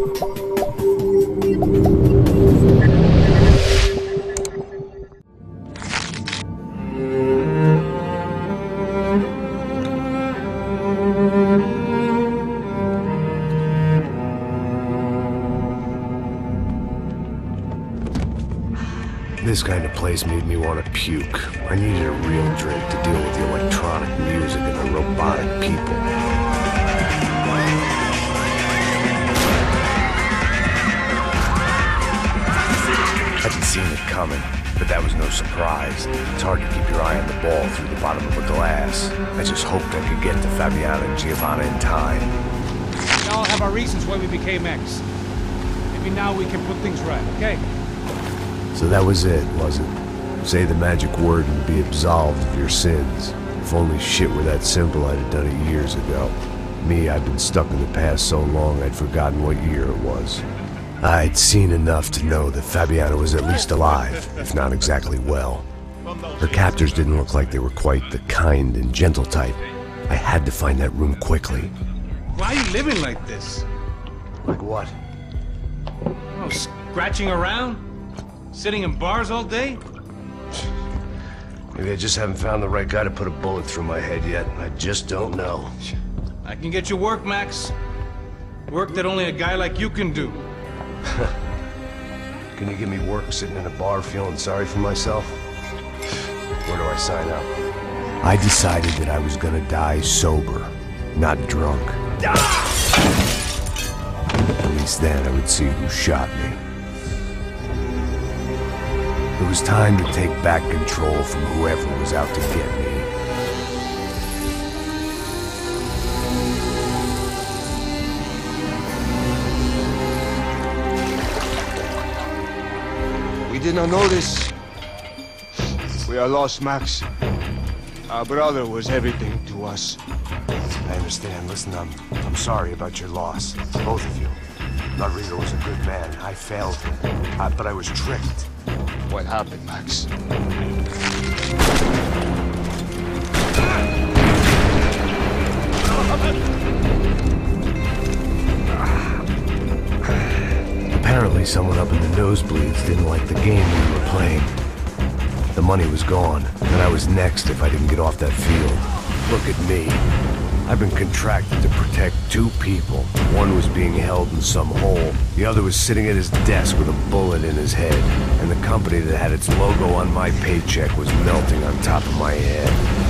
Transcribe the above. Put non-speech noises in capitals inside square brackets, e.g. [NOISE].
This kind of place made me want to puke. I needed a real drink to deal with the electronic music and the robotic people. Seen it coming, but that was no surprise. It's hard to keep your eye on the ball through the bottom of a glass. I just hoped I could get to Fabiana and Giovanna in time. We all have our reasons why we became X. Maybe now we can put things right, okay? So that was it, was it? Say the magic word and be absolved of your sins. If only shit were that simple, I'd have done it years ago. Me, I've been stuck in the past so long I'd forgotten what year it was. I'd seen enough to know that Fabiana was at least alive, if not exactly well. Her captors didn't look like they were quite the kind and gentle type. I had to find that room quickly. Why are you living like this? Like what? Oh, scratching around? Sitting in bars all day? Maybe I just haven't found the right guy to put a bullet through my head yet. I just don't know. I can get you work, Max. Work that only a guy like you can do. [LAUGHS] Can you give me work sitting in a bar feeling sorry for myself? Where do I sign up? I decided that I was gonna die sober, not drunk. At least then I would see who shot me. It was time to take back control from whoever was out to get me. Did not know this. We are lost, Max. Our brother was everything to us. I understand. Listen, I'm, I'm sorry about your loss. Both of you. Rodrigo was a good man. I failed him. I, but I was tricked. What happened, Max? Someone up in the nosebleeds didn't like the game we were playing. The money was gone, and I was next if I didn't get off that field. Look at me. I've been contracted to protect two people. One was being held in some hole. The other was sitting at his desk with a bullet in his head. And the company that had its logo on my paycheck was melting on top of my head.